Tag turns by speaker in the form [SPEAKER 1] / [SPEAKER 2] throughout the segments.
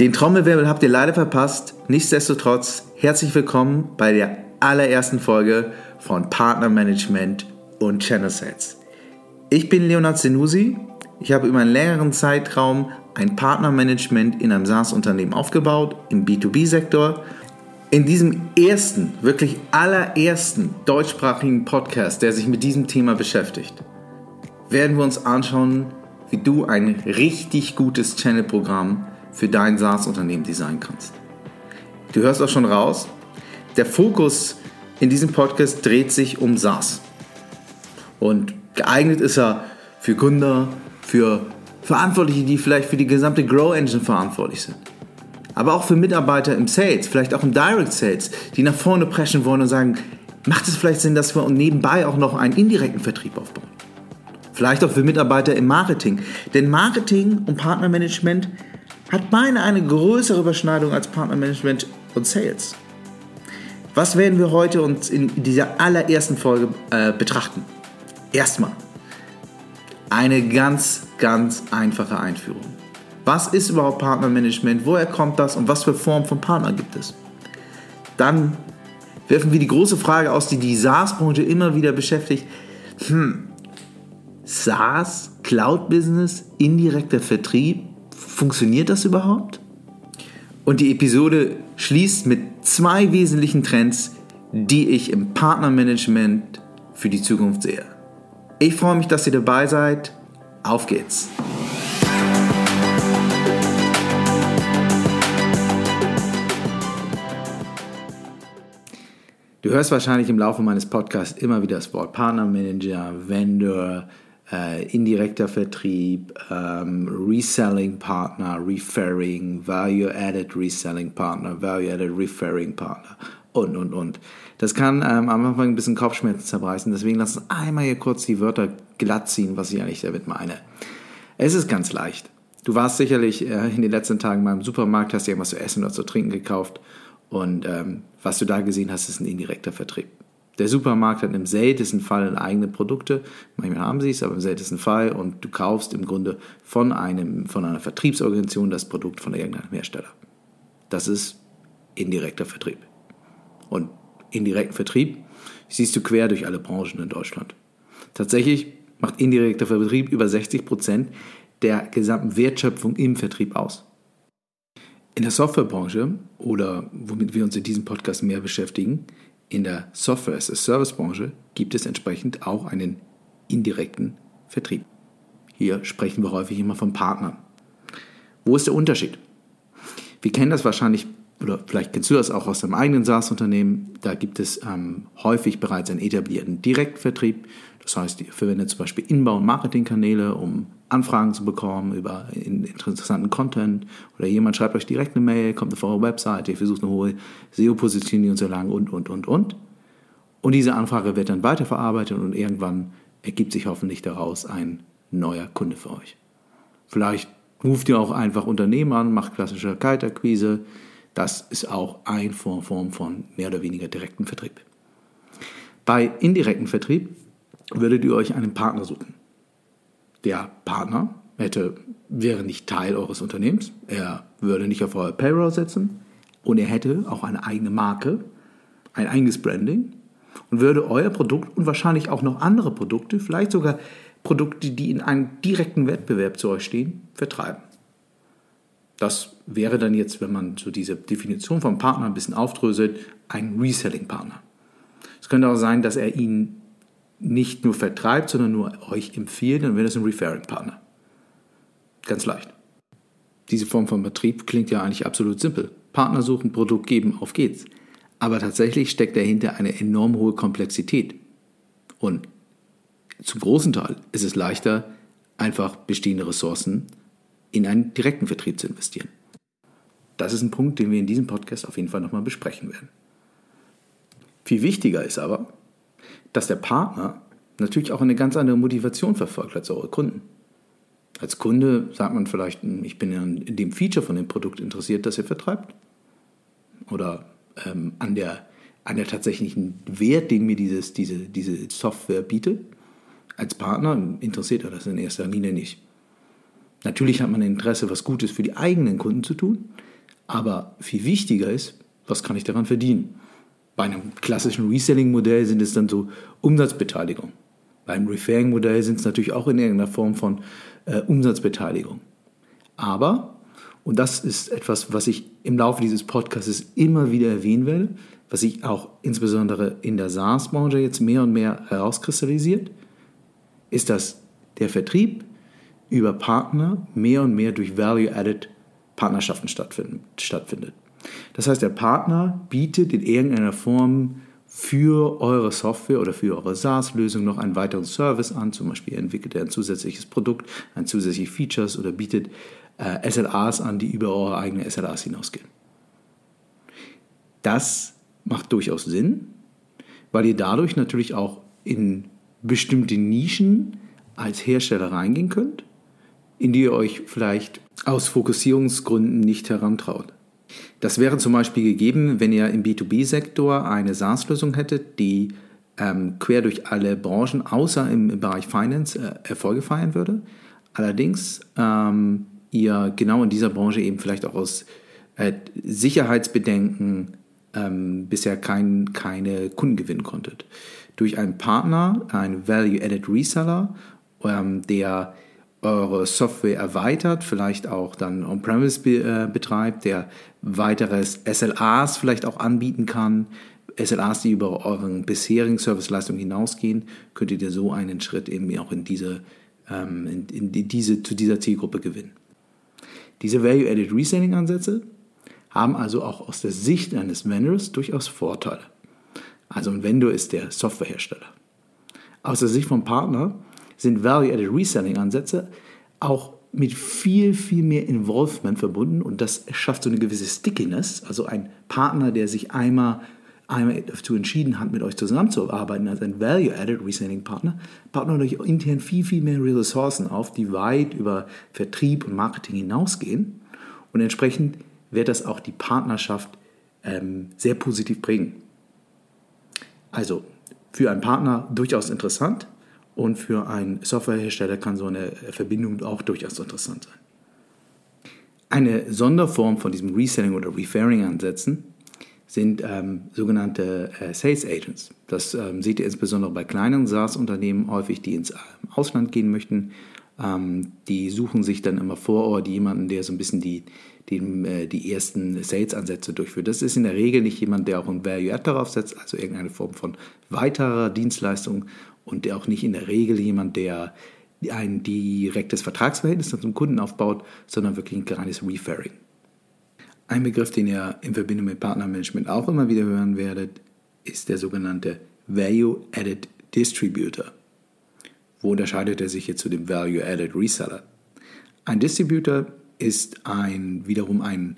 [SPEAKER 1] Den Trommelwirbel habt ihr leider verpasst. Nichtsdestotrotz herzlich willkommen bei der allerersten Folge von Partnermanagement und Channel Sets. Ich bin Leonard Senusi. Ich habe über einen längeren Zeitraum ein Partnermanagement in einem SaaS-Unternehmen aufgebaut, im B2B-Sektor. In diesem ersten, wirklich allerersten deutschsprachigen Podcast, der sich mit diesem Thema beschäftigt, werden wir uns anschauen, wie du ein richtig gutes Channel-Programm für dein SaaS-Unternehmen designen kannst. Du hörst auch schon raus, der Fokus in diesem Podcast dreht sich um SaaS. Und geeignet ist er für Gründer, für Verantwortliche, die vielleicht für die gesamte Grow Engine verantwortlich sind. Aber auch für Mitarbeiter im Sales, vielleicht auch im Direct Sales, die nach vorne preschen wollen und sagen, macht es vielleicht Sinn, dass wir nebenbei auch noch einen indirekten Vertrieb aufbauen? Vielleicht auch für Mitarbeiter im Marketing. Denn Marketing und Partnermanagement hat beinahe eine größere Überschneidung als Partnermanagement und Sales. Was werden wir heute uns in dieser allerersten Folge äh, betrachten? Erstmal eine ganz, ganz einfache Einführung. Was ist überhaupt Partnermanagement? Woher kommt das und was für Formen von Partnern gibt es? Dann werfen wir die große Frage aus, die die SaaS-Branche immer wieder beschäftigt. Hm, SaaS, Cloud-Business, indirekter Vertrieb, Funktioniert das überhaupt? Und die Episode schließt mit zwei wesentlichen Trends, die ich im Partnermanagement für die Zukunft sehe. Ich freue mich, dass ihr dabei seid. Auf geht's! Du hörst wahrscheinlich im Laufe meines Podcasts immer wieder das Wort Partnermanager, Vendor, äh, indirekter Vertrieb, ähm, Reselling Partner, Referring, Value-Added Reselling Partner, Value-Added Referring Partner und, und, und. Das kann ähm, am Anfang ein bisschen Kopfschmerzen zerbreißen, deswegen lass uns einmal hier kurz die Wörter glatt ziehen, was ich eigentlich damit meine. Es ist ganz leicht. Du warst sicherlich äh, in den letzten Tagen mal im Supermarkt, hast dir irgendwas zu essen oder zu trinken gekauft und ähm, was du da gesehen hast, ist ein indirekter Vertrieb. Der Supermarkt hat im seltensten Fall eigene Produkte. Manchmal haben sie es, aber im seltensten Fall. Und du kaufst im Grunde von, einem, von einer Vertriebsorganisation das Produkt von irgendeinem Hersteller. Das ist indirekter Vertrieb. Und indirekten Vertrieb siehst du quer durch alle Branchen in Deutschland. Tatsächlich macht indirekter Vertrieb über 60 Prozent der gesamten Wertschöpfung im Vertrieb aus. In der Softwarebranche oder womit wir uns in diesem Podcast mehr beschäftigen, in der Software-as-a-Service-Branche gibt es entsprechend auch einen indirekten Vertrieb. Hier sprechen wir häufig immer von Partnern. Wo ist der Unterschied? Wir kennen das wahrscheinlich, oder vielleicht kennst du das auch aus deinem eigenen SaaS-Unternehmen. Da gibt es ähm, häufig bereits einen etablierten Direktvertrieb. Das heißt, ihr verwendet zum Beispiel Inbound-Marketing-Kanäle, um Anfragen zu bekommen über interessanten Content oder jemand schreibt euch direkt eine Mail, kommt auf eure Webseite, ihr versucht eine hohe SEO-Positionierung zu erlangen und, und, und, und. Und diese Anfrage wird dann weiterverarbeitet und irgendwann ergibt sich hoffentlich daraus ein neuer Kunde für euch. Vielleicht ruft ihr auch einfach Unternehmen an, macht klassische Kaltakquise. Das ist auch eine Form von mehr oder weniger direkten Vertrieb. Bei indirekten Vertrieb würdet ihr euch einen Partner suchen. Der Partner hätte, wäre nicht Teil eures Unternehmens, er würde nicht auf euer Payroll setzen und er hätte auch eine eigene Marke, ein eigenes Branding und würde euer Produkt und wahrscheinlich auch noch andere Produkte, vielleicht sogar Produkte, die in einem direkten Wettbewerb zu euch stehen, vertreiben. Das wäre dann jetzt, wenn man so diese Definition vom Partner ein bisschen aufdröselt, ein Reselling-Partner. Es könnte auch sein, dass er Ihnen nicht nur vertreibt, sondern nur euch empfiehlt, dann wäre das ein Referring-Partner. Ganz leicht. Diese Form von Vertrieb klingt ja eigentlich absolut simpel. Partner suchen, Produkt geben, auf geht's. Aber tatsächlich steckt dahinter eine enorm hohe Komplexität. Und zum großen Teil ist es leichter, einfach bestehende Ressourcen in einen direkten Vertrieb zu investieren. Das ist ein Punkt, den wir in diesem Podcast auf jeden Fall nochmal besprechen werden. Viel wichtiger ist aber, dass der Partner natürlich auch eine ganz andere Motivation verfolgt als eure Kunden. Als Kunde sagt man vielleicht, hm, ich bin in dem Feature von dem Produkt interessiert, das ihr vertreibt. Oder ähm, an, der, an der tatsächlichen Wert, den mir dieses, diese, diese Software bietet. Als Partner interessiert er das in erster Linie nicht. Natürlich hat man Interesse, was Gutes für die eigenen Kunden zu tun, Aber viel wichtiger ist, was kann ich daran verdienen? Bei einem klassischen Reselling-Modell sind es dann so Umsatzbeteiligung. Beim Referring-Modell sind es natürlich auch in irgendeiner Form von äh, Umsatzbeteiligung. Aber, und das ist etwas, was ich im Laufe dieses Podcasts immer wieder erwähnen werde, was sich auch insbesondere in der SaaS-Branche jetzt mehr und mehr herauskristallisiert, ist, dass der Vertrieb über Partner mehr und mehr durch Value-Added Partnerschaften stattfindet. Das heißt, der Partner bietet in irgendeiner Form für eure Software oder für eure SaaS-Lösung noch einen weiteren Service an. Zum Beispiel entwickelt er ein zusätzliches Produkt, ein zusätzliche Features oder bietet äh, SLAs an, die über eure eigenen SLAs hinausgehen. Das macht durchaus Sinn, weil ihr dadurch natürlich auch in bestimmte Nischen als Hersteller reingehen könnt, in die ihr euch vielleicht aus Fokussierungsgründen nicht herantraut. Das wäre zum Beispiel gegeben, wenn ihr im B2B-Sektor eine SaaS-Lösung hättet, die ähm, quer durch alle Branchen, außer im, im Bereich Finance, äh, Erfolge feiern würde. Allerdings ähm, ihr genau in dieser Branche eben vielleicht auch aus äh, Sicherheitsbedenken ähm, bisher kein, keine Kunden gewinnen konntet. Durch einen Partner, einen Value-Added Reseller, ähm, der eure Software erweitert, vielleicht auch dann On-Premise be, äh, betreibt, der weiteres SLAs vielleicht auch anbieten kann, SLAs, die über euren bisherigen Serviceleistungen hinausgehen, könntet ihr so einen Schritt eben auch in diese, ähm, in, in diese, zu dieser Zielgruppe gewinnen. Diese Value-Added Reselling-Ansätze haben also auch aus der Sicht eines Vendors durchaus Vorteile. Also ein Vendor ist der Softwarehersteller. Aus der Sicht vom Partner sind Value-Added Reselling-Ansätze auch mit viel, viel mehr Involvement verbunden. Und das schafft so eine gewisse Stickiness, also ein Partner, der sich einmal, einmal dazu entschieden hat, mit euch zusammenzuarbeiten als ein Value-Added Reselling-Partner, baut natürlich intern viel, viel mehr Ressourcen auf, die weit über Vertrieb und Marketing hinausgehen. Und entsprechend wird das auch die Partnerschaft ähm, sehr positiv prägen. Also für einen Partner durchaus interessant, und für einen Softwarehersteller kann so eine Verbindung auch durchaus interessant sein. Eine Sonderform von diesem Reselling oder Referring-Ansätzen sind ähm, sogenannte äh, Sales Agents. Das ähm, seht ihr insbesondere bei kleinen SaaS-Unternehmen häufig, die ins äh, Ausland gehen möchten. Ähm, die suchen sich dann immer vor Ort jemanden, der so ein bisschen die, die, äh, die ersten Sales-Ansätze durchführt. Das ist in der Regel nicht jemand, der auch ein Value-Add darauf setzt, also irgendeine Form von weiterer Dienstleistung, und auch nicht in der Regel jemand, der ein direktes Vertragsverhältnis zum Kunden aufbaut, sondern wirklich ein kleines Referring. Ein Begriff, den ihr in Verbindung mit Partnermanagement auch immer wieder hören werdet, ist der sogenannte Value Added Distributor. Wo unterscheidet er sich jetzt zu dem Value Added Reseller? Ein Distributor ist ein, wiederum ein,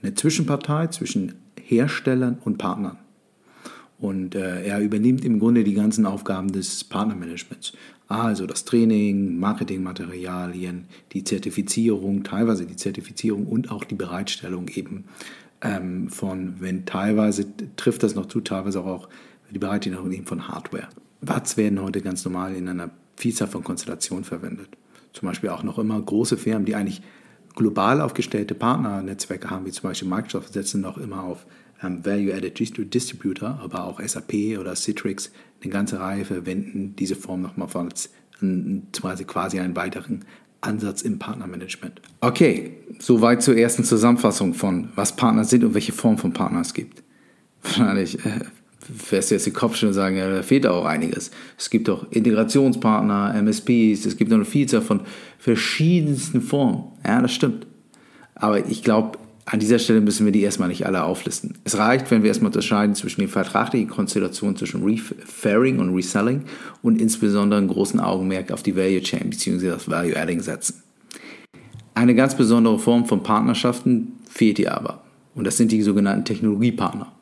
[SPEAKER 1] eine Zwischenpartei zwischen Herstellern und Partnern. Und äh, er übernimmt im Grunde die ganzen Aufgaben des Partnermanagements. Also das Training, Marketingmaterialien, die Zertifizierung, teilweise die Zertifizierung und auch die Bereitstellung eben ähm, von, wenn teilweise trifft das noch zu, teilweise auch die Bereitstellung eben von Hardware. WATs werden heute ganz normal in einer Vielzahl von Konstellationen verwendet. Zum Beispiel auch noch immer große Firmen, die eigentlich global aufgestellte Partnernetzwerke haben, wie zum Beispiel Microsoft, setzen noch immer auf Value-Added Distributor, aber auch SAP oder Citrix, eine ganze Reihe verwenden diese Form nochmal als quasi einen weiteren Ansatz im Partnermanagement. Okay, soweit zur ersten Zusammenfassung von, was Partner sind und welche Form von Partner es gibt. Wahrscheinlich äh, wirst du jetzt den Kopf schon sagen, ja, da fehlt auch einiges. Es gibt auch Integrationspartner, MSPs, es gibt noch eine Vielzahl von verschiedensten Formen. Ja, das stimmt. Aber ich glaube, an dieser Stelle müssen wir die erstmal nicht alle auflisten. Es reicht, wenn wir erstmal unterscheiden zwischen den vertraglichen Konstellationen zwischen Referring und Reselling und insbesondere einen großen Augenmerk auf die Value Chain bzw. das Value Adding setzen. Eine ganz besondere Form von Partnerschaften fehlt hier aber und das sind die sogenannten Technologiepartner.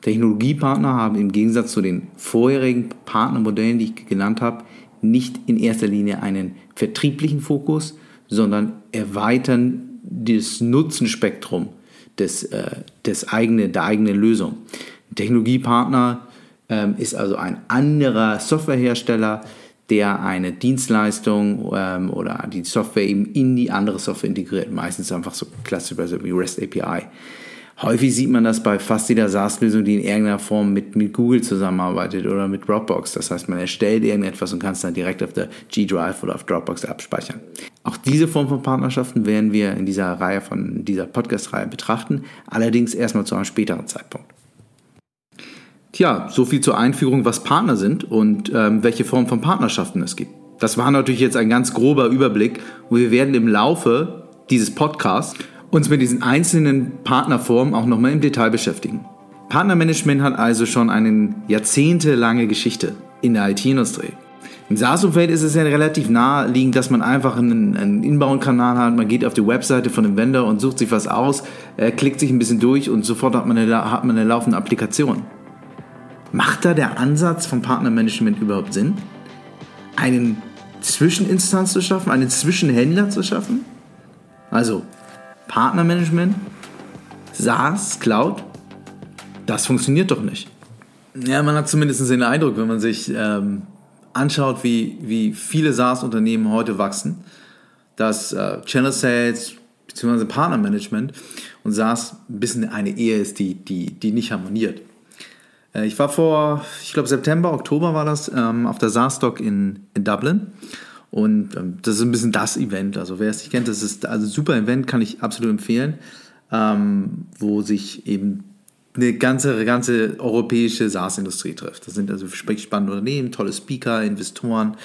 [SPEAKER 1] Technologiepartner haben im Gegensatz zu den vorherigen Partnermodellen, die ich genannt habe, nicht in erster Linie einen vertrieblichen Fokus, sondern erweitern das Nutzenspektrum des, äh, des eigene, der eigenen Lösung. Ein Technologiepartner ähm, ist also ein anderer Softwarehersteller, der eine Dienstleistung ähm, oder die Software eben in die andere Software integriert. Meistens einfach so klassischerweise wie REST API. Häufig sieht man das bei fast jeder SaaS-Lösung, die in irgendeiner Form mit, mit Google zusammenarbeitet oder mit Dropbox. Das heißt, man erstellt irgendetwas und kann es dann direkt auf der G-Drive oder auf Dropbox abspeichern. Auch diese Form von Partnerschaften werden wir in dieser Reihe von dieser Podcast-Reihe betrachten, allerdings erstmal zu einem späteren Zeitpunkt. Tja, so viel zur Einführung, was Partner sind und ähm, welche Form von Partnerschaften es gibt. Das war natürlich jetzt ein ganz grober Überblick und wir werden im Laufe dieses Podcasts uns mit diesen einzelnen Partnerformen auch nochmal im Detail beschäftigen. Partnermanagement hat also schon eine jahrzehntelange Geschichte in der IT-Industrie. Im SaaS-Umfeld ist es ja relativ naheliegend, dass man einfach einen, einen Inbound-Kanal hat, man geht auf die Webseite von dem Vendor und sucht sich was aus, äh, klickt sich ein bisschen durch und sofort hat man eine, hat man eine laufende Applikation. Macht da der Ansatz vom Partnermanagement überhaupt Sinn? Einen Zwischeninstanz zu schaffen, einen Zwischenhändler zu schaffen? Also Partnermanagement, SaaS, Cloud, das funktioniert doch nicht. Ja, man hat zumindest den Eindruck, wenn man sich ähm, anschaut, wie, wie viele SaaS-Unternehmen heute wachsen, dass äh, Channel Sales bzw. Partnermanagement und SaaS ein bisschen eine Ehe ist, die, die, die nicht harmoniert. Äh, ich war vor, ich glaube September, Oktober war das, ähm, auf der SaaS-Stock in, in Dublin und ähm, das ist ein bisschen das Event. Also wer es nicht kennt, das ist also ein super Event, kann ich absolut empfehlen, ähm, wo sich eben eine ganze, ganze europäische SaaS-Industrie trifft. Das sind also sprich spannende Unternehmen, tolle Speaker, Investoren.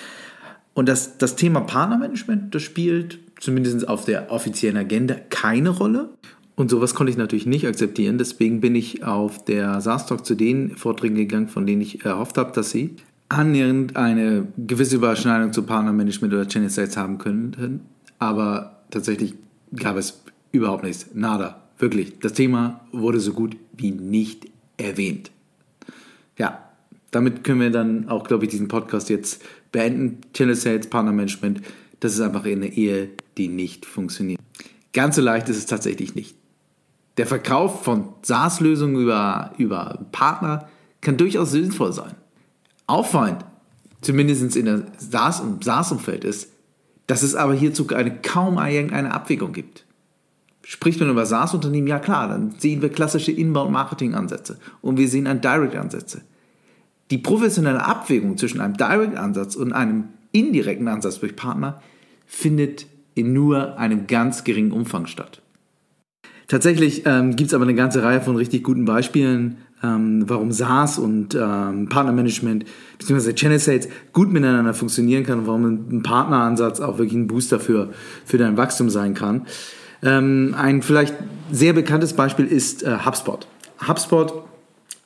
[SPEAKER 1] Und das, das Thema Partnermanagement, das spielt zumindest auf der offiziellen Agenda keine Rolle. Und sowas konnte ich natürlich nicht akzeptieren. Deswegen bin ich auf der SaaS-Talk zu den Vorträgen gegangen, von denen ich erhofft habe, dass sie annähernd eine gewisse Überschneidung zu Partnermanagement oder Channel Sales haben könnten, aber tatsächlich gab es überhaupt nichts. Nada. Wirklich. Das Thema wurde so gut wie nicht erwähnt. Ja, damit können wir dann auch, glaube ich, diesen Podcast jetzt beenden. Channel Sales, Partnermanagement, das ist einfach eine Ehe, die nicht funktioniert. Ganz so leicht ist es tatsächlich nicht. Der Verkauf von SaaS-Lösungen über, über Partner kann durchaus sinnvoll sein auffallend, zumindest in der SaaS-Umfeld ist, dass es aber hierzu eine, kaum irgendeine Abwägung gibt. Spricht man über SaaS-Unternehmen, ja klar, dann sehen wir klassische Inbound-Marketing-Ansätze und wir sehen Direct-Ansätze. Die professionelle Abwägung zwischen einem Direct-Ansatz und einem indirekten Ansatz durch Partner findet in nur einem ganz geringen Umfang statt. Tatsächlich ähm, gibt es aber eine ganze Reihe von richtig guten Beispielen, ähm, warum SaaS und ähm, Partnermanagement bzw. Channel Sales gut miteinander funktionieren kann und warum ein Partneransatz auch wirklich ein Booster für, für dein Wachstum sein kann. Ähm, ein vielleicht sehr bekanntes Beispiel ist äh, HubSpot. HubSpot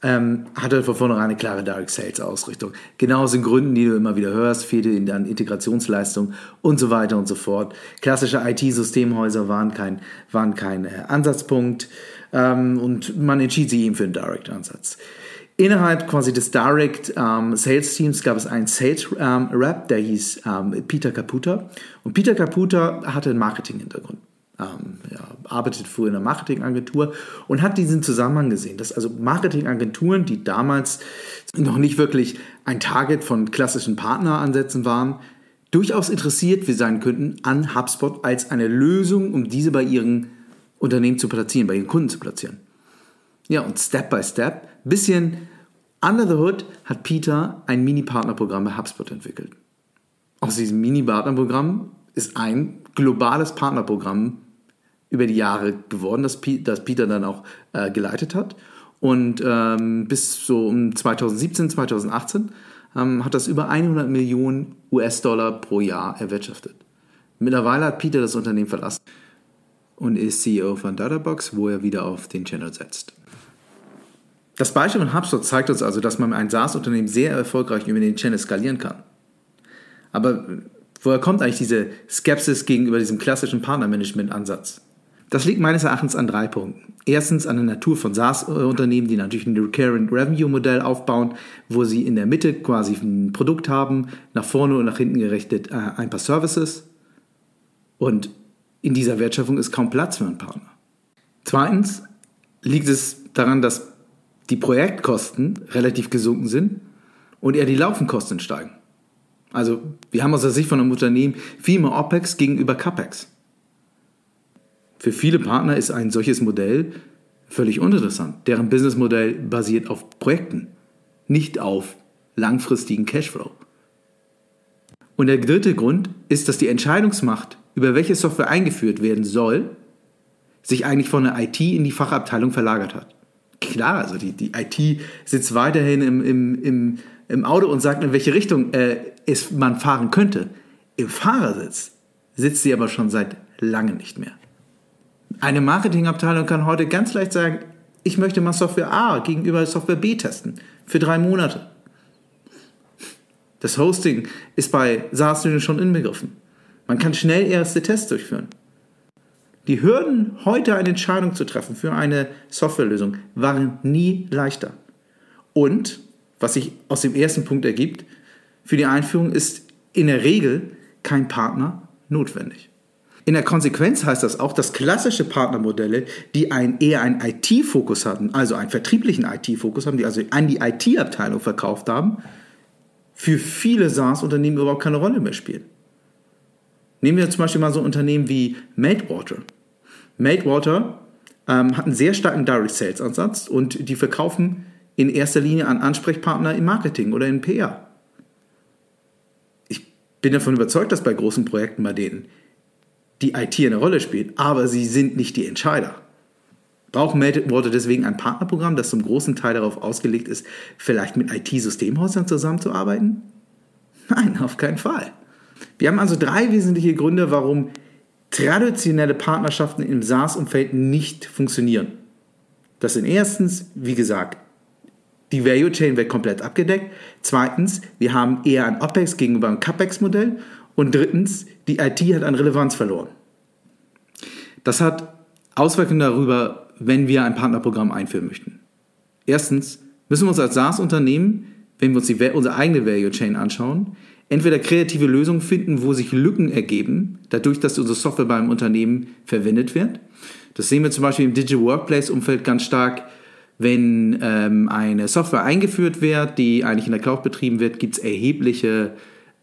[SPEAKER 1] ähm, hatte von vornherein eine klare Direct Sales Ausrichtung. Genau aus den Gründen, die du immer wieder hörst, fehlte in der Integrationsleistung und so weiter und so fort. Klassische IT-Systemhäuser waren kein, waren kein äh, Ansatzpunkt ähm, und man entschied sich eben für einen Direct-Ansatz. Innerhalb quasi des Direct ähm, gab es einen Sales ähm, Rep, der hieß ähm, Peter Caputa. Und Peter Caputa hatte einen Marketing-Hintergrund. Ähm, ja, arbeitet früher in einer Marketingagentur und hat diesen Zusammenhang gesehen, dass also Marketingagenturen, die damals noch nicht wirklich ein Target von klassischen Partneransätzen waren, durchaus interessiert sein könnten an HubSpot als eine Lösung, um diese bei ihren Unternehmen zu platzieren, bei ihren Kunden zu platzieren. Ja, und Step by Step, bisschen under the hood, hat Peter ein Mini-Partnerprogramm bei HubSpot entwickelt. Aus diesem Mini-Partnerprogramm ist ein globales Partnerprogramm über die Jahre geworden, das, Peter dann auch äh, geleitet hat. Und ähm, bis so um 2017, 2018 ähm, hat das über 100 Millionen US-Dollar pro Jahr erwirtschaftet. Mittlerweile hat Peter das Unternehmen verlassen und ist CEO von Databox, wo er wieder auf den Channel setzt. Das Beispiel von HubSpot zeigt uns also, dass man ein SaaS-Unternehmen sehr erfolgreich über den Channel skalieren kann. Aber woher kommt eigentlich diese Skepsis gegenüber diesem klassischen Partnermanagement-Ansatz? Das liegt meines Erachtens an drei Punkten. Erstens an der Natur von SaaS-Unternehmen, die natürlich ein Recurring Revenue-Modell aufbauen, wo sie in der Mitte quasi ein Produkt haben, nach vorne und nach hinten gerichtet äh, ein paar Services. Und in dieser Wertschöpfung ist kaum Platz für einen Partner. Zweitens liegt es daran, dass die Projektkosten relativ gesunken sind und eher die Laufenkosten steigen. Also wir haben aus der Sicht von einem Unternehmen viel mehr OPEX gegenüber CAPEX. Für viele Partner ist ein solches Modell völlig uninteressant. Deren Businessmodell basiert auf Projekten, nicht auf langfristigen Cashflow. Und der dritte Grund ist, dass die Entscheidungsmacht, über welche Software eingeführt werden soll, sich eigentlich von der IT in die Fachabteilung verlagert hat. Klar, also die, die IT sitzt weiterhin im, im, im, im Auto und sagt, in welche Richtung äh, es man fahren könnte. Im Fahrersitz sitzt sie aber schon seit langem nicht mehr. Eine Marketingabteilung kann heute ganz leicht sagen, ich möchte mal Software A gegenüber Software B testen für drei Monate. Das Hosting ist bei SaaS schon inbegriffen. Man kann schnell erste Tests durchführen. Die Hürden, heute eine Entscheidung zu treffen für eine Softwarelösung, waren nie leichter. Und, was sich aus dem ersten Punkt ergibt, für die Einführung ist in der Regel kein Partner notwendig. In der Konsequenz heißt das auch, dass klassische Partnermodelle, die ein, eher einen IT-Fokus hatten, also einen vertrieblichen IT-Fokus haben, die also an die IT-Abteilung verkauft haben, für viele SaaS-Unternehmen überhaupt keine Rolle mehr spielen. Nehmen wir zum Beispiel mal so Unternehmen wie Meltwater. Meltwater ähm, hat einen sehr starken Direct Sales Ansatz und die verkaufen in erster Linie an Ansprechpartner im Marketing oder in PR. Ich bin davon überzeugt, dass bei großen Projekten bei denen die IT eine Rolle spielt, aber sie sind nicht die Entscheider. Brauchen Meltwater deswegen ein Partnerprogramm, das zum großen Teil darauf ausgelegt ist, vielleicht mit IT-Systemhäusern zusammenzuarbeiten? Nein, auf keinen Fall. Wir haben also drei wesentliche Gründe, warum traditionelle Partnerschaften im SaaS-Umfeld nicht funktionieren. Das sind erstens, wie gesagt, die Value Chain wird komplett abgedeckt. Zweitens, wir haben eher ein OPEX gegenüber einem CAPEX-Modell. Und drittens, die IT hat an Relevanz verloren. Das hat Auswirkungen darüber, wenn wir ein Partnerprogramm einführen möchten. Erstens müssen wir uns als SaaS-Unternehmen, wenn wir uns die, unsere eigene Value Chain anschauen, entweder kreative Lösungen finden, wo sich Lücken ergeben, dadurch, dass unsere Software beim Unternehmen verwendet wird. Das sehen wir zum Beispiel im Digital Workplace-Umfeld ganz stark. Wenn ähm, eine Software eingeführt wird, die eigentlich in der Cloud betrieben wird, gibt es erhebliche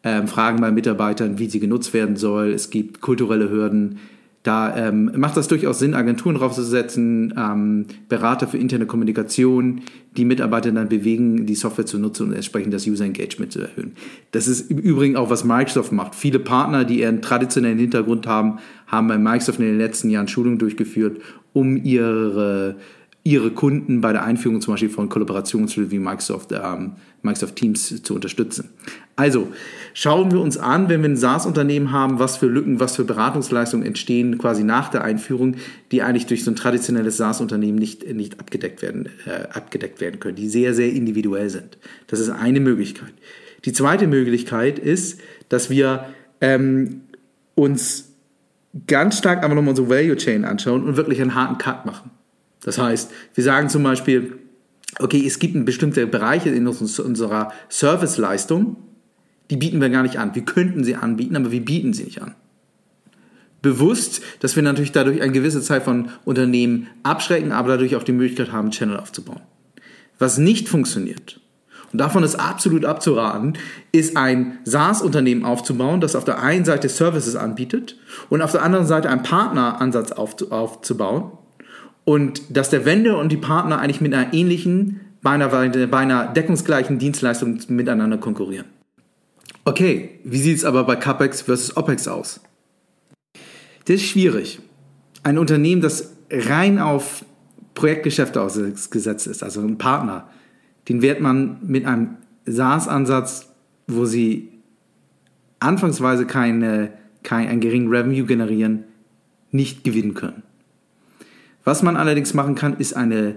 [SPEAKER 1] ähm, Fragen bei Mitarbeitern, wie sie genutzt werden soll. Es gibt kulturelle Hürden. Da ähm, macht das durchaus Sinn, Agenturen draufzusetzen, ähm, Berater für interne Kommunikation, die Mitarbeiter dann bewegen, die Software zu nutzen und entsprechend das User Engagement zu erhöhen. Das ist im Übrigen auch, was Microsoft macht. Viele Partner, die ihren traditionellen Hintergrund haben, haben bei Microsoft in den letzten Jahren Schulungen durchgeführt, um ihre ihre Kunden bei der Einführung zum Beispiel von Kollaborationstools wie Microsoft, ähm, Microsoft Teams zu unterstützen. Also schauen wir uns an, wenn wir ein SaaS-Unternehmen haben, was für Lücken, was für Beratungsleistungen entstehen quasi nach der Einführung, die eigentlich durch so ein traditionelles SaaS-Unternehmen nicht, nicht abgedeckt, werden, äh, abgedeckt werden können, die sehr, sehr individuell sind. Das ist eine Möglichkeit. Die zweite Möglichkeit ist, dass wir ähm, uns ganz stark einfach nochmal unsere Value Chain anschauen und wirklich einen harten Cut machen. Das heißt, wir sagen zum Beispiel, okay, es gibt bestimmte Bereiche in unserer Serviceleistung, die bieten wir gar nicht an. Wir könnten sie anbieten, aber wir bieten sie nicht an. Bewusst, dass wir natürlich dadurch eine gewisse Zeit von Unternehmen abschrecken, aber dadurch auch die Möglichkeit haben, Channel aufzubauen. Was nicht funktioniert, und davon ist absolut abzuraten, ist ein SaaS-Unternehmen aufzubauen, das auf der einen Seite Services anbietet und auf der anderen Seite einen Partneransatz aufzubauen, und dass der Vendor und die Partner eigentlich mit einer ähnlichen, beinahe, beinahe deckungsgleichen Dienstleistung miteinander konkurrieren. Okay, wie sieht es aber bei CAPEX versus OPEX aus? Das ist schwierig. Ein Unternehmen, das rein auf Projektgeschäfte ausgesetzt ist, also ein Partner, den wird man mit einem SaaS-Ansatz, wo sie anfangsweise keine, kein, geringen Revenue generieren, nicht gewinnen können. Was man allerdings machen kann, ist eine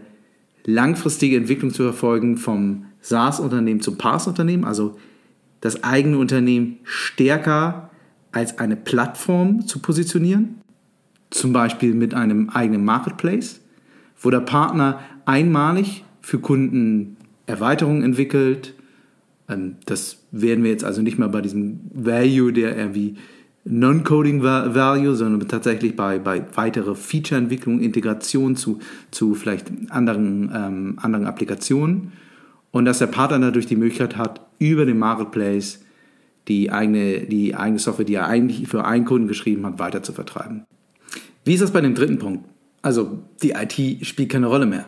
[SPEAKER 1] langfristige Entwicklung zu verfolgen vom SaaS-Unternehmen zum PaaS-Unternehmen, also das eigene Unternehmen stärker als eine Plattform zu positionieren, zum Beispiel mit einem eigenen Marketplace, wo der Partner einmalig für Kunden Erweiterungen entwickelt. Ähm, das werden wir jetzt also nicht mehr bei diesem Value, der irgendwie Non-Coding Value, sondern tatsächlich bei, bei weiterer Feature-Entwicklung, Integration zu, zu vielleicht anderen, ähm, anderen Applikationen. Und dass der Partner dadurch die Möglichkeit hat, über den Marketplace die eigene, die eigene Software, die er eigentlich für einen Kunden geschrieben hat, weiter zu vertreiben. Wie ist das bei dem dritten Punkt? Also die IT spielt keine Rolle mehr.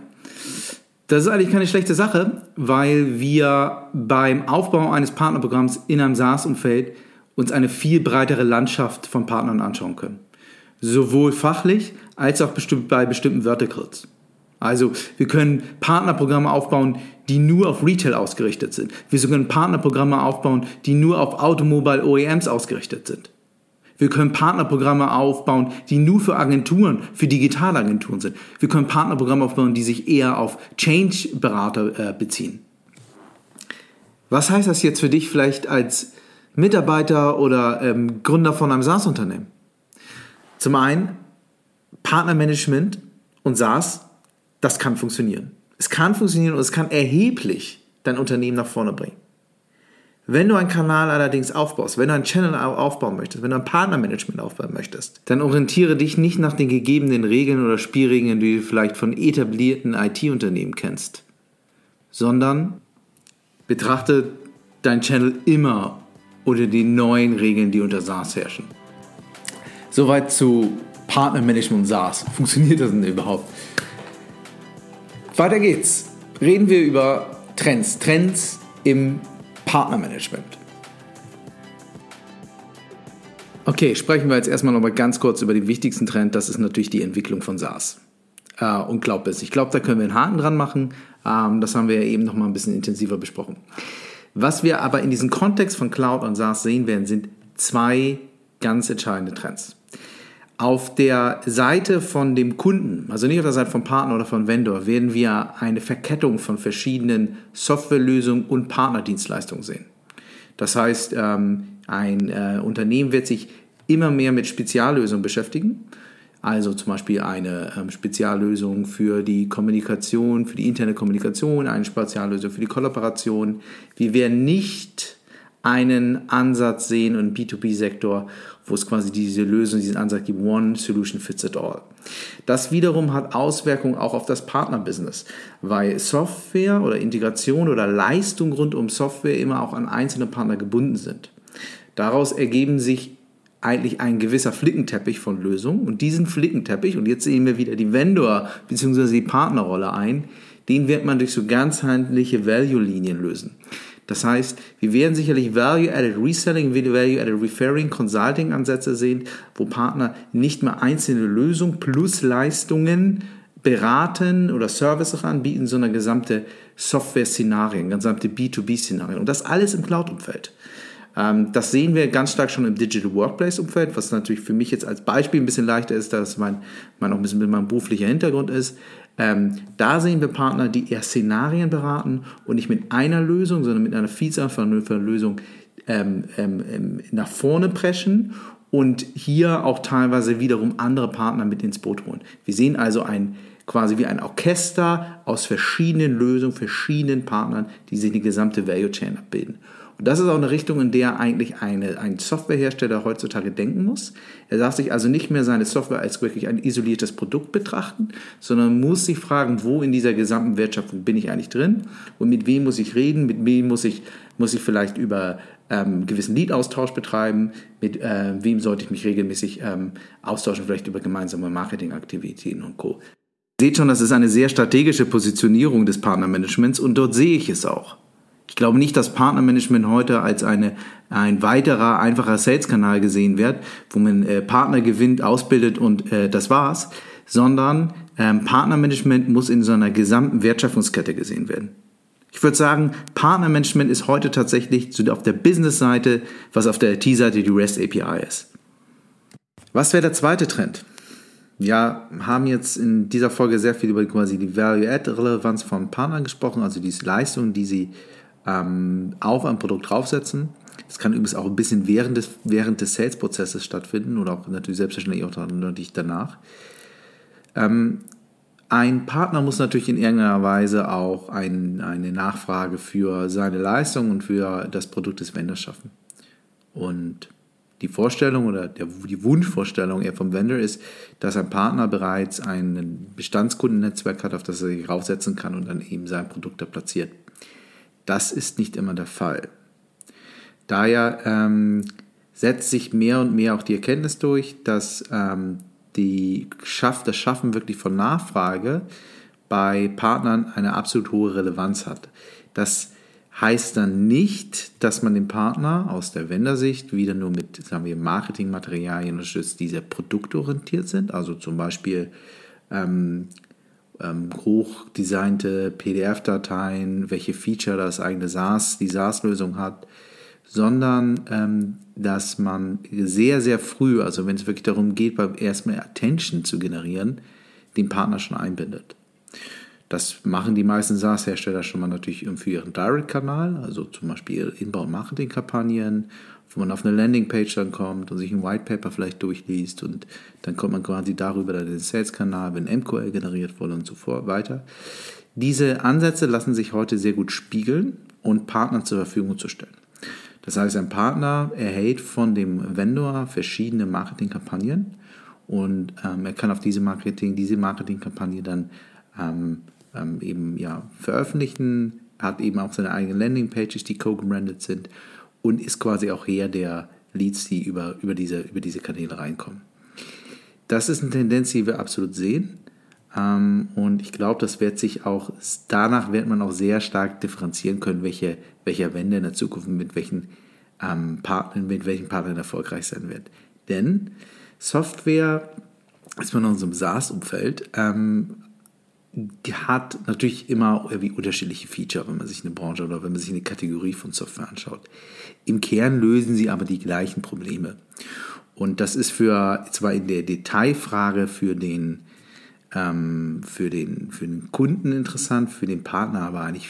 [SPEAKER 1] Das ist eigentlich keine schlechte Sache, weil wir beim Aufbau eines Partnerprogramms in einem SaaS-Umfeld uns eine viel breitere Landschaft von Partnern anschauen können. Sowohl fachlich als auch bei bestimmten Verticals. Also wir können Partnerprogramme aufbauen, die nur auf Retail ausgerichtet sind. Wir können Partnerprogramme aufbauen, die nur auf Automobile OEMs ausgerichtet sind. Wir können Partnerprogramme aufbauen, die nur für Agenturen, für Digitalagenturen sind. Wir können Partnerprogramme aufbauen, die sich eher auf Change-Berater äh, beziehen. Was heißt das jetzt für dich vielleicht als Mitarbeiter oder ähm, Gründer von einem SaaS-Unternehmen? Zum einen, Partnermanagement und SaaS, das kann funktionieren. Es kann funktionieren und es kann erheblich dein Unternehmen nach vorne bringen. Wenn du einen Kanal allerdings aufbaust, wenn du einen Channel aufbauen möchtest, wenn du ein Partnermanagement aufbauen möchtest, dann orientiere dich nicht nach den gegebenen Regeln oder Spielregeln, die du vielleicht von etablierten IT-Unternehmen kennst, sondern betrachte dein Channel immer unter den neuen Regeln, die unter SaaS herrschen. Soweit zu Partnermanagement und SaaS. Funktioniert das denn überhaupt? Weiter geht's. Reden wir über Trends. Trends im Partnermanagement. Okay, sprechen wir jetzt erstmal noch mal ganz kurz über den wichtigsten Trend. Das ist natürlich die Entwicklung von SaaS äh, und Cloud-Business. Ich glaube, da können wir einen Haken dran machen. Ähm, das haben wir ja eben noch mal ein bisschen intensiver besprochen. Was wir aber in diesem Kontext von Cloud und SaaS sehen werden, sind zwei ganz entscheidende Trends. Auf der Seite von dem Kunden, also nicht auf der Seite vom Partner oder vom Vendor, werden wir eine Verkettung von verschiedenen Softwarelösungen und Partnerdienstleistungen sehen. Das heißt, ähm, ein äh, Unternehmen wird sich immer mehr mit Speziallösungen beschäftigen. Also zum Beispiel eine ähm, Speziallösung für die Kommunikation, für die interne Kommunikation, eine Speziallösung für die Kollaboration. Wir werden nicht einen Ansatz sehen im B2B-Sektor, wo es quasi diese Lösung, diesen Ansatz gibt, One Solution Fits It All. Das wiederum hat Auswirkungen auch auf das Partnerbusiness, weil Software oder Integration oder Leistung rund um Software immer auch an einzelne Partner gebunden sind. Daraus ergeben sich eigentlich ein gewisser Flickenteppich von Lösungen und diesen Flickenteppich, und jetzt sehen wir wieder die Vendor- bzw. die Partnerrolle ein, den wird man durch so ganzheitliche Value-Linien lösen. Das heißt, wir werden sicherlich Value-Added Reselling, Value-Added Referring, Consulting-Ansätze sehen, wo Partner nicht mehr einzelne Lösungen plus Leistungen beraten oder Services anbieten, sondern gesamte Software-Szenarien, gesamte B2B-Szenarien. Und das alles im Cloud-Umfeld. Ähm, das sehen wir ganz stark schon im Digital Workplace-Umfeld, was natürlich für mich jetzt als Beispiel ein bisschen leichter ist, dass mein, mein auch ein bisschen mit meinem beruflicher Hintergrund ist. Ähm, da sehen wir Partner, die eher Szenarien beraten und nicht mit einer Lösung, sondern mit einer Vielzahl von Lösungen ähm, ähm, ähm, nach vorne preschen und hier auch teilweise wiederum andere Partner mit ins Boot holen. Wir sehen also ein quasi wie ein Orchester aus verschiedenen Lösungen, verschiedenen Partnern, die sich die gesamte Value Chain abbilden. Und das ist auch eine Richtung, in der eigentlich eine, ein Softwarehersteller heutzutage denken muss. Er darf sich also nicht mehr seine Software als wirklich ein isoliertes Produkt betrachten, sondern muss sich fragen, wo in dieser gesamten Wertschöpfung bin ich eigentlich drin und mit wem muss ich reden, mit wem muss ich, muss ich vielleicht über ähm, gewissen Lead-Austausch betreiben, mit äh, wem sollte ich mich regelmäßig ähm, austauschen, vielleicht über gemeinsame Marketingaktivitäten und Co. Seht schon, das ist eine sehr strategische Positionierung des Partnermanagements und dort sehe ich es auch. Ich glaube nicht, dass Partnermanagement heute als eine, ein weiterer, einfacher Sales-Kanal gesehen wird, wo man äh, Partner gewinnt, ausbildet und äh, das war's, sondern ähm, Partnermanagement muss in so einer gesamten Wertschöpfungskette gesehen werden. Ich würde sagen, Partnermanagement ist heute tatsächlich auf der Business-Seite, was auf der IT-Seite die REST API ist. Was wäre der zweite Trend? Wir haben jetzt in dieser Folge sehr viel über quasi die Value-Add-Relevanz von Partnern gesprochen, also diese Leistung, die sie ähm, auf ein Produkt draufsetzen. Das kann übrigens auch ein bisschen während des, während des Sales-Prozesses stattfinden oder auch natürlich selbstverständlich auch natürlich danach. Ähm, ein Partner muss natürlich in irgendeiner Weise auch ein, eine Nachfrage für seine Leistung und für das Produkt des Vendors schaffen. Und die Vorstellung oder der, die Wunschvorstellung eher vom Vendor ist, dass ein Partner bereits ein Bestandskundennetzwerk hat, auf das er sich raufsetzen kann und dann eben sein Produkt da platziert. Das ist nicht immer der Fall. Daher ähm, setzt sich mehr und mehr auch die Erkenntnis durch, dass ähm, die Schaff, das Schaffen wirklich von Nachfrage bei Partnern eine absolut hohe Relevanz hat. Das heißt dann nicht, dass man den Partner aus der Wendersicht wieder nur mit, sagen wir, Marketingmaterialien unterstützt, die sehr produktorientiert sind, also zum Beispiel ähm, ähm, hochdesignte PDF-Dateien, welche Feature das eigene SaaS, die SaaS-Lösung hat, sondern ähm, dass man sehr, sehr früh, also wenn es wirklich darum geht, beim erstmal Attention zu generieren, den Partner schon einbindet. Das machen die meisten SaaS-Hersteller schon mal natürlich für ihren Direct-Kanal, also zum Beispiel Inbound-Marketing-Kampagnen, wo man auf eine Landingpage dann kommt und sich ein White Paper vielleicht durchliest und dann kommt man quasi darüber dann den Sales-Kanal, wenn MQL generiert wurde und so weiter. Diese Ansätze lassen sich heute sehr gut spiegeln und Partnern zur Verfügung zu stellen. Das heißt, ein Partner erhält von dem Vendor verschiedene Marketingkampagnen und ähm, er kann auf diese Marketing, diese Marketingkampagne dann ähm, ähm, eben ja, veröffentlichen, hat eben auch seine eigenen Landingpages, die co-gebrandet sind und ist quasi auch her der Leads, die über, über, diese, über diese Kanäle reinkommen. Das ist eine Tendenz, die wir absolut sehen. Ähm, und ich glaube, das wird sich auch, danach wird man auch sehr stark differenzieren können, welche, welcher Wende in der Zukunft mit welchen ähm, Partnern, mit welchen Partnern erfolgreich sein wird. Denn Software, ist man in unserem SaaS-Umfeld, ähm, hat natürlich immer irgendwie unterschiedliche Feature, wenn man sich eine Branche oder wenn man sich eine Kategorie von Software anschaut. Im Kern lösen sie aber die gleichen Probleme. Und das ist für zwar in der Detailfrage für den, ähm, für den, für den Kunden interessant, für den Partner aber eigentlich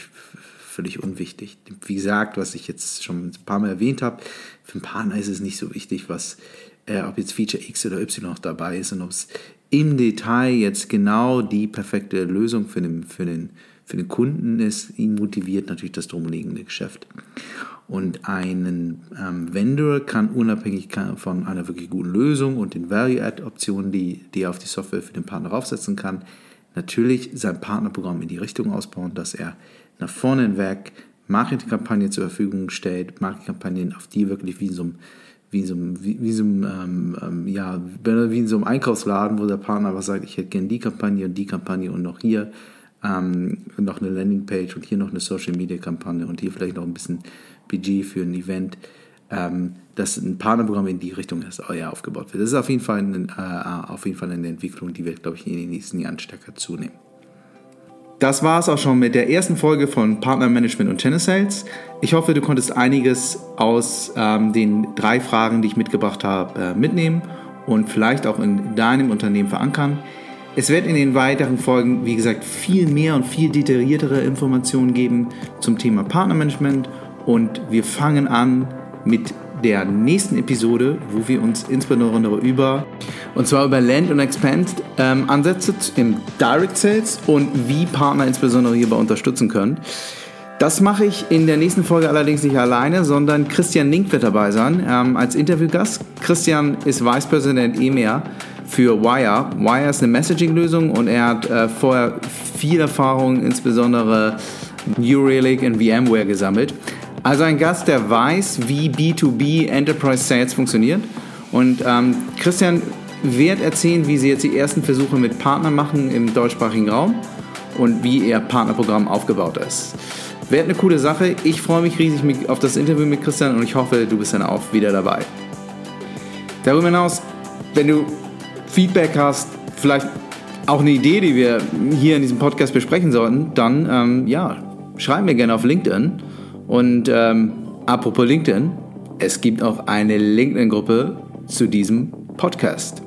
[SPEAKER 1] völlig unwichtig. Wie gesagt, was ich jetzt schon ein paar Mal erwähnt habe, für den Partner ist es nicht so wichtig, was, äh, ob jetzt Feature X oder Y noch dabei ist und ob es im Detail jetzt genau die perfekte Lösung für den, für den, für den Kunden ist, ihn motiviert natürlich das drumliegende Geschäft. Und ein ähm, Vendor kann unabhängig von einer wirklich guten Lösung und den Value-Add-Optionen, die, die er auf die Software für den Partner aufsetzen kann, natürlich sein Partnerprogramm in die Richtung ausbauen, dass er nach vorne hinweg Marketingkampagnen zur Verfügung stellt, Marketingkampagnen, auf die wirklich wie in so einem wie so einem, wie, wie so einem, ähm, ähm, ja, wie in so einem Einkaufsladen, wo der Partner was sagt, ich hätte gerne die Kampagne und die Kampagne und noch hier ähm, noch eine Landingpage und hier noch eine Social Media Kampagne und hier vielleicht noch ein bisschen Budget für ein Event, ähm, dass ein Partnerprogramm in die Richtung ist, oh ja, aufgebaut wird. Das ist auf jeden Fall, eine, äh, auf jeden Fall eine Entwicklung, die wird, glaube ich, in den nächsten Jahren stärker zunehmen. Das war es auch schon mit der ersten Folge von Partnermanagement und Channel Sales. Ich hoffe, du konntest einiges aus ähm, den drei Fragen, die ich mitgebracht habe, äh, mitnehmen und vielleicht auch in deinem Unternehmen verankern. Es wird in den weiteren Folgen, wie gesagt, viel mehr und viel detailliertere Informationen geben zum Thema Partnermanagement und wir fangen an mit der nächsten Episode, wo wir uns insbesondere über und zwar über Land und Expand ähm, Ansätze im Direct Sales und wie Partner insbesondere hierbei unterstützen können. Das mache ich in der nächsten Folge allerdings nicht alleine, sondern Christian Link wird dabei sein ähm, als Interviewgast. Christian ist Vice President EMEA für Wire. Wire ist eine Messaging-Lösung und er hat äh, vorher viel Erfahrung, insbesondere New Relic und VMware gesammelt. Also ein Gast, der weiß, wie B2B Enterprise Sales funktioniert. Und ähm, Christian wird erzählen, wie sie jetzt die ersten Versuche mit Partnern machen im deutschsprachigen Raum und wie ihr Partnerprogramm aufgebaut ist. Wird eine coole Sache. Ich freue mich riesig auf das Interview mit Christian und ich hoffe, du bist dann auch wieder dabei. Darüber hinaus, wenn du Feedback hast, vielleicht auch eine Idee, die wir hier in diesem Podcast besprechen sollten, dann ähm, ja, schreib mir gerne auf LinkedIn und ähm, apropos LinkedIn, es gibt auch eine LinkedIn-Gruppe zu diesem Podcast.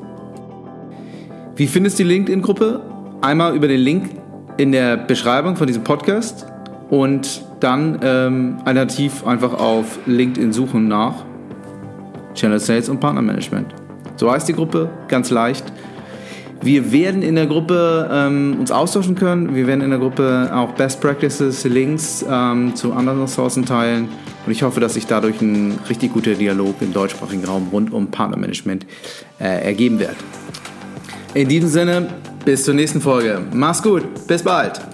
[SPEAKER 1] Wie findest du die LinkedIn-Gruppe? Einmal über den Link in der Beschreibung von diesem Podcast und dann ähm, alternativ einfach auf LinkedIn suchen nach Channel Sales und Partnermanagement. So heißt die Gruppe, ganz leicht. Wir werden in der Gruppe ähm, uns austauschen können. Wir werden in der Gruppe auch Best Practices, Links ähm, zu anderen Ressourcen teilen. Und ich hoffe, dass sich dadurch ein richtig guter Dialog im deutschsprachigen Raum rund um Partnermanagement äh, ergeben wird. In diesem Sinne, bis zur nächsten Folge. Mach's gut, bis bald.